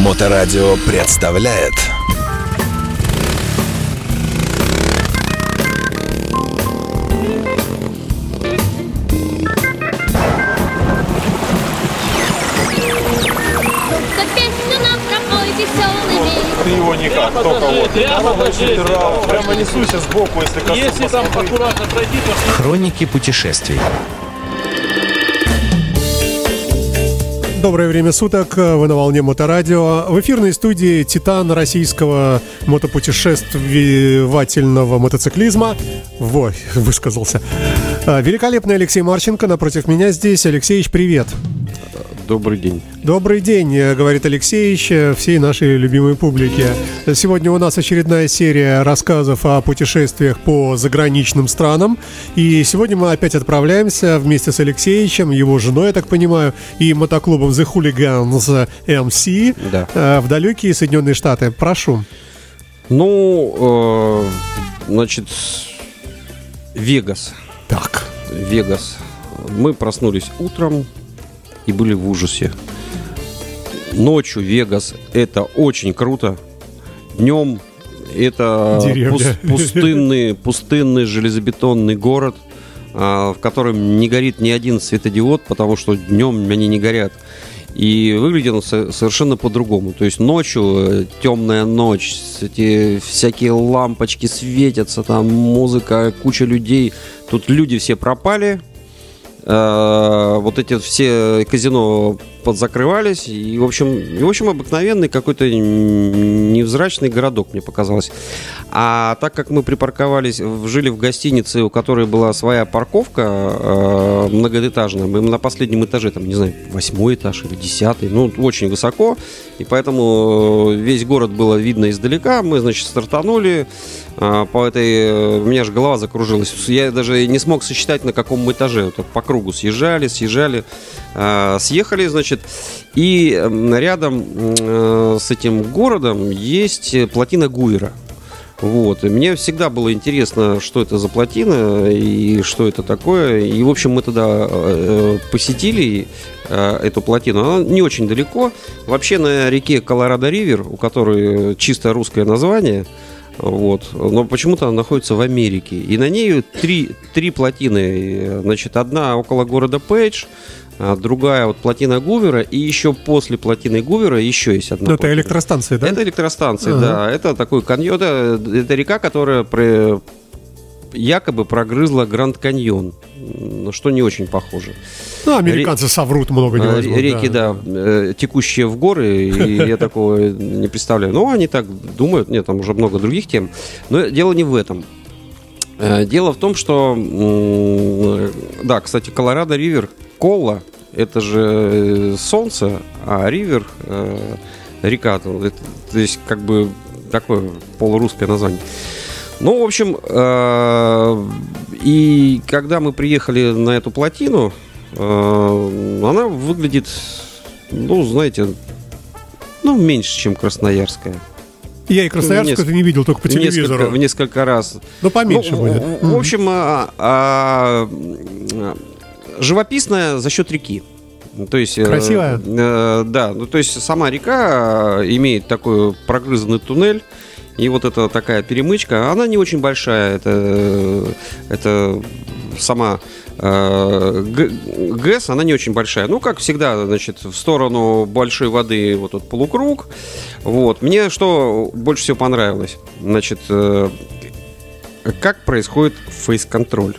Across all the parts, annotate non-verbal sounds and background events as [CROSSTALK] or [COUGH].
Моторадио представляет За песню нам пропой веселыми. Ты его никак, только вот. Прямо по черепу. Прямо несуйся сбоку, если коснусь. Если там аккуратно пройти, то Хроники путешествий. Доброе время суток, вы на волне Моторадио. В эфирной студии титан российского мотопутешествовательного мотоциклизма. Во, [LAUGHS] высказался. А, Великолепный Алексей Марченко напротив меня здесь. Алексеевич, привет. Добрый день. Добрый день, э, говорит Алексеевич, э, всей нашей любимой публике. Сегодня у нас очередная серия рассказов о путешествиях по заграничным странам. И сегодня мы опять отправляемся вместе с Алексеевичем, его женой, я так понимаю, и мотоклубом The Hooligans MC Да. э, в далекие Соединенные Штаты. Прошу. Ну, э, значит, Вегас. Так. Вегас. Мы проснулись утром и были в ужасе. Ночью Вегас это очень круто. Днем это Деревня. пус- пустынный, пустынный железобетонный город, а, в котором не горит ни один светодиод, потому что днем они не горят. И выглядит он со- совершенно по-другому. То есть ночью, э, темная ночь, эти всякие лампочки светятся, там музыка, куча людей. Тут люди все пропали. Вот эти все казино подзакрывались. И, в общем, и, в общем, обыкновенный какой-то невзрачный городок, мне показалось. А так как мы припарковались, жили в гостинице, у которой была своя парковка э, многоэтажная, мы на последнем этаже, там, не знаю, восьмой этаж или десятый, ну, очень высоко, и поэтому э, весь город было видно издалека. Мы, значит, стартанули э, по этой... э, У меня же голова закружилась. Я даже не смог сосчитать, на каком этаже. Вот по кругу съезжали, съезжали, э, съехали, значит, и м, рядом э, с этим городом есть э, плотина Гуера. Вот. И мне всегда было интересно, что это за плотина и что это такое. И, в общем, мы тогда э, посетили э, эту плотину. Она не очень далеко. Вообще на реке Колорадо-Ривер, у которой чисто русское название, вот. Но почему-то она находится в Америке. И на ней три, три плотины. Значит, одна около города Пейдж, другая вот плотина Гувера, и еще после плотины Гувера еще есть одна Ну, это электростанция, да? Это электростанция, Ага. да. Это такой каньон. Это, это река, которая про- якобы прогрызла Гранд Каньон. Что не очень похоже. Ну, американцы соврут много не А, возьмут. Реки, да, э, текущие в горы, и [LAUGHS] я такого не представляю. Но они так думают, нет, там уже много других тем. Но дело не в этом. Э, Дело в том, что, м, да, кстати, Колорадо Ривер, Колла, это же э, солнце, а Ривер э, река, то это- то есть как бы такое полурусское название. Ну, в общем, э, и когда мы приехали на эту плотину, э, она выглядит, ну, знаете, ну, меньше, чем Красноярская. Я и Красноярск это не видел, только по В несколько, телевизору. в несколько раз. Ну, поменьше Ну, будет. В, в общем, а, а, живописная за счет реки. То есть, э, Красивая? э, да, ну то есть сама река э, имеет такой прогрызанный туннель. И вот эта такая перемычка, она не очень большая. Это, э, это сама э, ГЭС, она не очень большая. Ну, как всегда, значит, в сторону большой воды вот этот полукруг. Вот. Мне что больше всего понравилось? Значит, э, как происходит фейс-контроль?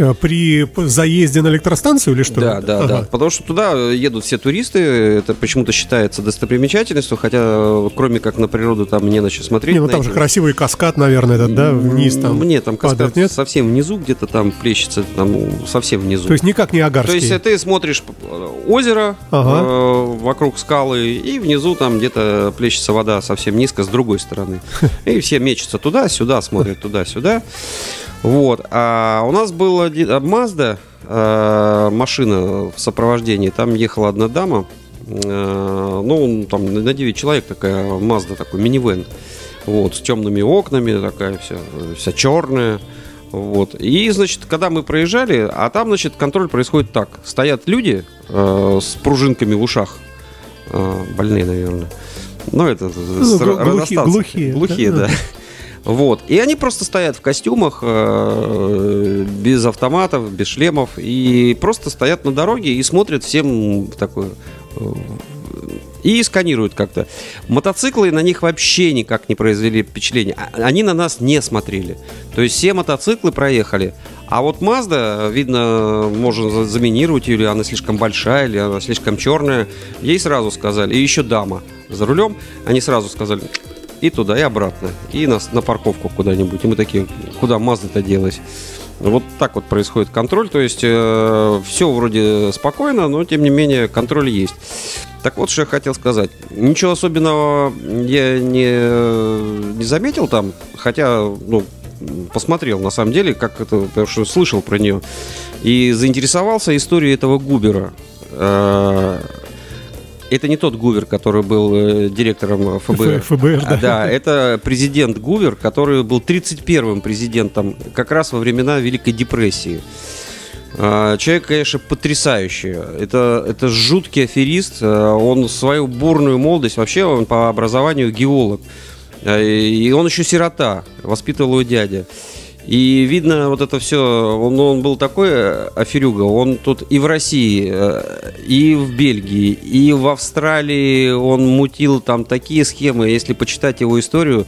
Э, При заезде на электростанцию или что? Да, да, Ага. да. Потому что туда едут все туристы, это почему-то считается достопримечательностью, хотя кроме как на природу там не на что смотреть. Не, ну там же красивый каскад, наверное, этот, да, вниз там. Мне там падает, каскад нет? совсем внизу, где-то там плещется, там совсем внизу. То есть никак не То Агарский. есть э, ты смотришь э, озеро Ага. э, вокруг скалы, и внизу там где-то плещется вода совсем низко с другой стороны. [LAUGHS] И все мечутся туда-сюда, смотрят туда-сюда. Вот. А у нас была а, Mazda э, машина в сопровождении. Там ехала одна дама. э, ну, там на 9 человек такая Mazda, такой минивэн. Вот, с темными окнами, такая вся, вся черная. Вот. И, значит, когда мы проезжали, а там, значит, контроль происходит так. Стоят люди э, с пружинками в ушах. Больные, наверное. Ну, это Ну, с- глухи- глухие, Глухие, да. да. [LAUGHS] Вот. И они просто стоят в костюмах, э, без автоматов, без шлемов, и просто стоят на дороге и смотрят всем в такое э, и сканируют как-то. Мотоциклы на них вообще никак не произвели впечатление. А- Они на нас не смотрели. То есть все мотоциклы проехали. А вот Mazda, видно, можно за- заминировать или она слишком большая, или она слишком черная. Ей сразу сказали. И еще дама за рулем. Они сразу сказали, и туда, и обратно. И на, на парковку куда-нибудь. И мы такие, куда Mazda-то делась? Вот так вот происходит контроль. То есть все вроде спокойно, но тем не менее контроль есть. Так вот, что я хотел сказать. Ничего особенного я не, не заметил там, хотя, ну, посмотрел на самом деле, как это, потому что слышал про нее. И заинтересовался историей этого Губера. Э, Это не тот Гувер, который был э, директором ФБР. Ф- ФБР, да. Да, это президент Гувер, который был 31-м президентом как раз во времена Великой депрессии. А, Человек, конечно, потрясающий. Это, это жуткий аферист. А, Он свою бурную молодость, вообще он по образованию геолог. А, И он еще сирота, воспитывал его дядя. И видно вот это все, он, он был такой э, аферюга, он тут и в России, э, и в Бельгии, и в Австралии он мутил там такие схемы, если почитать его историю,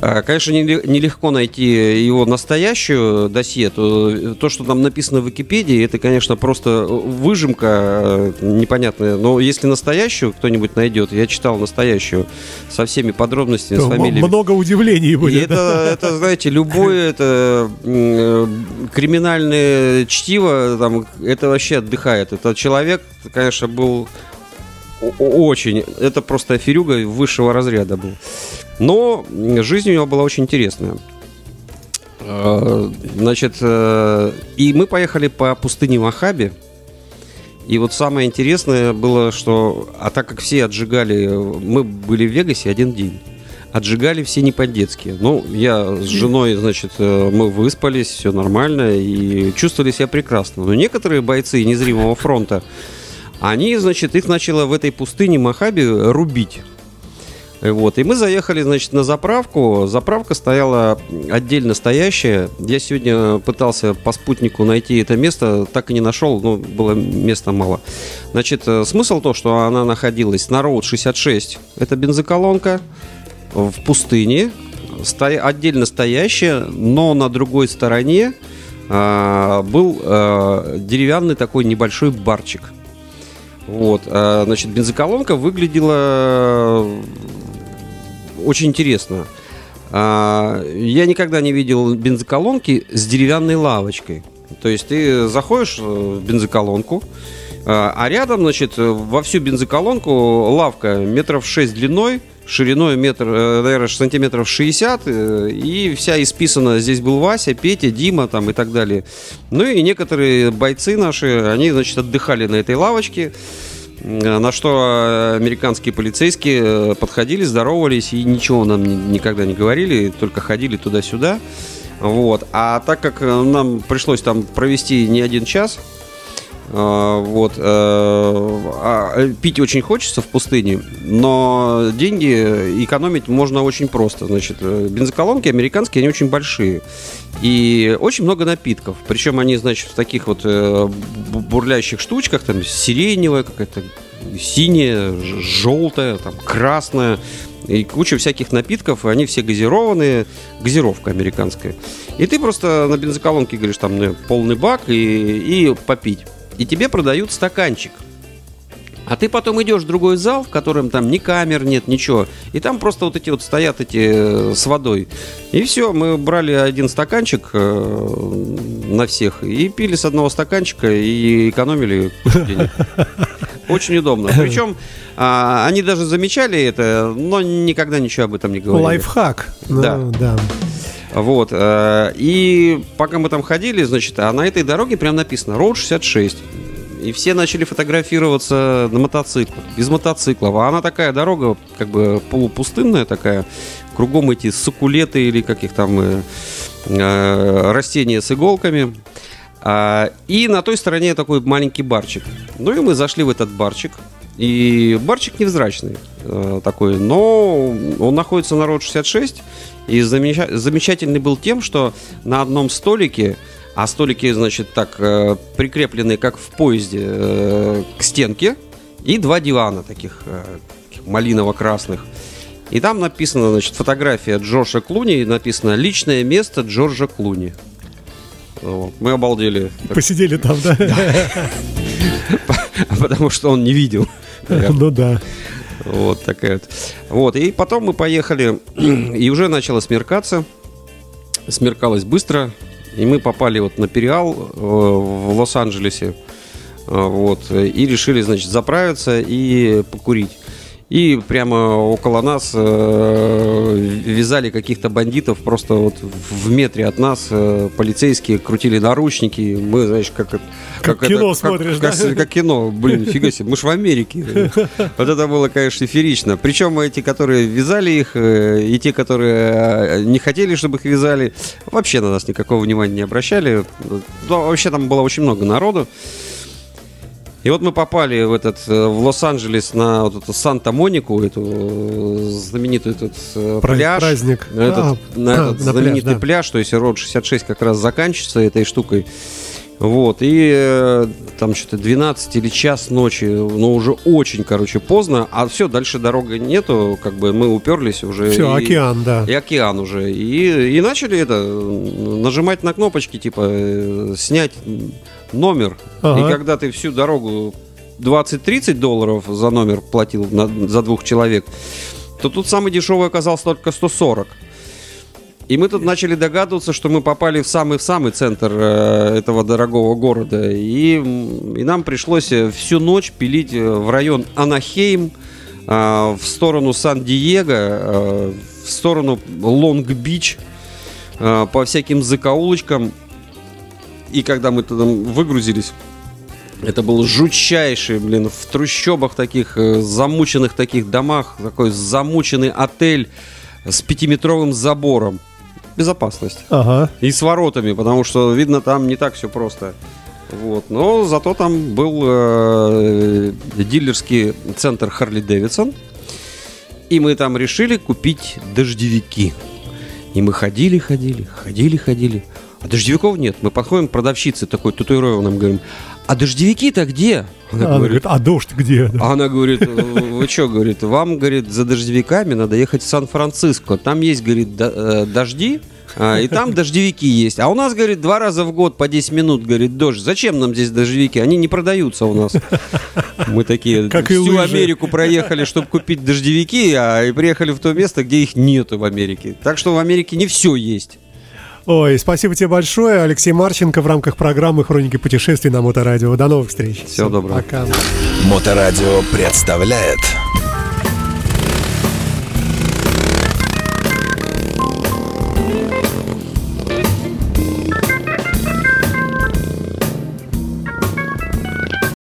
Конечно, неле- нелегко найти его настоящую досье. То, то, что там написано в Википедии, это, конечно, просто выжимка э, непонятная. Но если настоящую кто-нибудь найдет, я читал настоящую со всеми подробностями, с То м- фамилиями. Много удивлений И будет. да. это, это, знаете, любое [LAUGHS] это э, криминальное чтиво, там, это вообще отдыхает. Это человек, конечно, был очень, это просто аферюга высшего разряда был. Но жизнь у него была очень интересная. Э, Значит, э, и мы поехали по пустыне Махаби. И вот самое интересное было, что, а так как все отжигали, мы были в Вегасе один день, отжигали все не по-детски. Ну, я с женой, значит, э, мы выспались, все нормально и чувствовали себя прекрасно. Но некоторые бойцы незримого фронта, они, значит, их начало в этой пустыне Махаби рубить. Э, Вот. И мы заехали, значит, на заправку. Заправка стояла отдельно стоящая. Я сегодня пытался по спутнику найти это место, так и не нашел, но было места мало. Значит, э, смысл то, что она находилась на Роуд 66. Это бензоколонка в пустыне, сто- отдельно стоящая, но на другой стороне а, был а, деревянный такой небольшой барчик. Вот, а, значит, бензоколонка выглядела очень интересно. А, Я никогда не видел бензоколонки с деревянной лавочкой. То есть ты заходишь в бензоколонку, а а рядом, значит, во всю бензоколонку лавка метров 6 длиной, шириной метр, э, наверное, сантиметров 60, э, и вся исписана. Здесь был Вася, Петя, Дима там и так далее. Ну и некоторые бойцы наши, они, значит, отдыхали на этой лавочке. Э, На что американские полицейские подходили, здоровались и ничего нам ни- никогда не говорили, только ходили туда-сюда. Вот. А так как нам пришлось там провести не один час, вот, э, а, э, пить очень хочется в пустыне, но деньги экономить можно очень просто. Значит, э, бензоколонки американские, они очень большие. И очень много напитков. Причем они, значит, в таких вот бу- бурлящих штучках, там сиреневая какая-то, синяя, желтая, там красная. И куча всяких напитков, и они все газированные, газировка американская. И ты просто на бензоколонке говоришь, там ну, полный бак и, и попить. И тебе продают стаканчик. А ты потом идешь в другой зал, в котором там ни камер нет, ничего. И там просто вот эти вот стоят эти э, с водой. И все, мы брали один стаканчик э, на всех и пили с одного стаканчика и экономили денег. Очень удобно. Причем а, они даже замечали это, но никогда ничего об этом не говорили. Лайфхак. Ну, Да. да. Вот. э, И пока мы там ходили, значит, а на этой дороге прям написано Road 66. И все начали фотографироваться на мотоциклах, без мотоциклов. А она такая дорога, как бы полупустынная такая. Кругом эти суккулеты или каких там э, э, растения с иголками. А, И на той стороне такой маленький барчик. Ну и мы зашли в этот барчик. И барчик невзрачный э, такой, но он находится на Род 66. И замеча- замечательный был тем, что на одном столике, а столики, значит, так э, прикреплены, как в поезде, э, к стенке, и два дивана таких, э, малиново-красных. И там написано, значит, фотография Джорджа Клуни, и написано «Личное место Джорджа Клуни». Вот. Мы обалдели. Посидели там, да? [LAUGHS] Потому что он не видел. [LAUGHS] Ну да. Вот такая вот. Вот, и потом мы поехали, [CLEARS THROAT] и уже начало смеркаться. Смеркалось быстро, и мы попали вот на Периал э, в Лос-Анджелесе. Э, Вот, и решили, значит, заправиться и покурить. И прямо около нас э, вязали каких-то бандитов, просто вот в метре от нас э, полицейские крутили наручники. Мы, знаешь, как, это- Как кино смотришь, как, да? как кино, блин, фига себе, мы ж в Америке. [LAUGHS] Вот это было, конечно, эфирично. Причем эти, которые вязали их, э, и те, которые не хотели, чтобы их вязали, вообще на нас никакого внимания не обращали. Вообще там было очень много народу. И вот мы попали в этот э, в Лос-Анджелес на вот эту Санта-Монику, эту э, знаменитую этот э, пляж, праздник. на этот, А, на а, этот на пляж, знаменитый да. пляж, то есть Род 66 как раз заканчивается этой штукой. Вот, и э, там что-то 12 или час ночи, но уже очень, короче, поздно, а все, дальше дорога нету, как бы мы уперлись уже. Все, и- океан, да. и океан уже. И, и начали это нажимать на кнопочки, типа снять номер. Ага. И когда ты всю дорогу 20-30 долларов за номер платил на- за двух человек, то тут самый дешевый оказался только 140. И мы тут начали догадываться, что мы попали в самый в самый центр э, этого дорогого города. И, и нам пришлось э, всю ночь пилить э, в район Анахейм, э, в сторону Сан-Диего, э, в сторону Лонг-Бич, э, по всяким закоулочкам. И когда мы туда выгрузились, это был жутчайший, блин, в трущобах таких, э, замученных таких домах, такой замученный отель с пятиметровым забором. Безопасность. Ага. И с воротами, потому что, видно, там не так все просто. Вот. Но зато там был э, дилерский центр Харли Дэвидсон. И мы там решили купить дождевики. И мы ходили, ходили, ходили, ходили. А дождевиков нет. Мы подходим к продавщице такой татуированным, говорим, а дождевики-то где? Она Она говорит, а дождь где? А она говорит, «Э, вы что, говорит, вам, говорит, за дождевиками надо ехать в Сан-Франциско. Там есть, говорит, э, дожди, а, и там дождевики есть. А у нас, говорит, два раза в год по 10 минут, говорит, дождь. Зачем нам здесь дождевики? Они не продаются у нас. Мы такие [LAUGHS] Как всю лыжи. Америку проехали, чтобы купить дождевики, а и приехали в то место, где их нету в Америке. Так что в Америке не все есть. Ой, спасибо тебе большое, Алексей Марченко в рамках программы «Хроники путешествий» на Моторадио. До новых встреч. Всего доброго. Пока. Моторадио представляет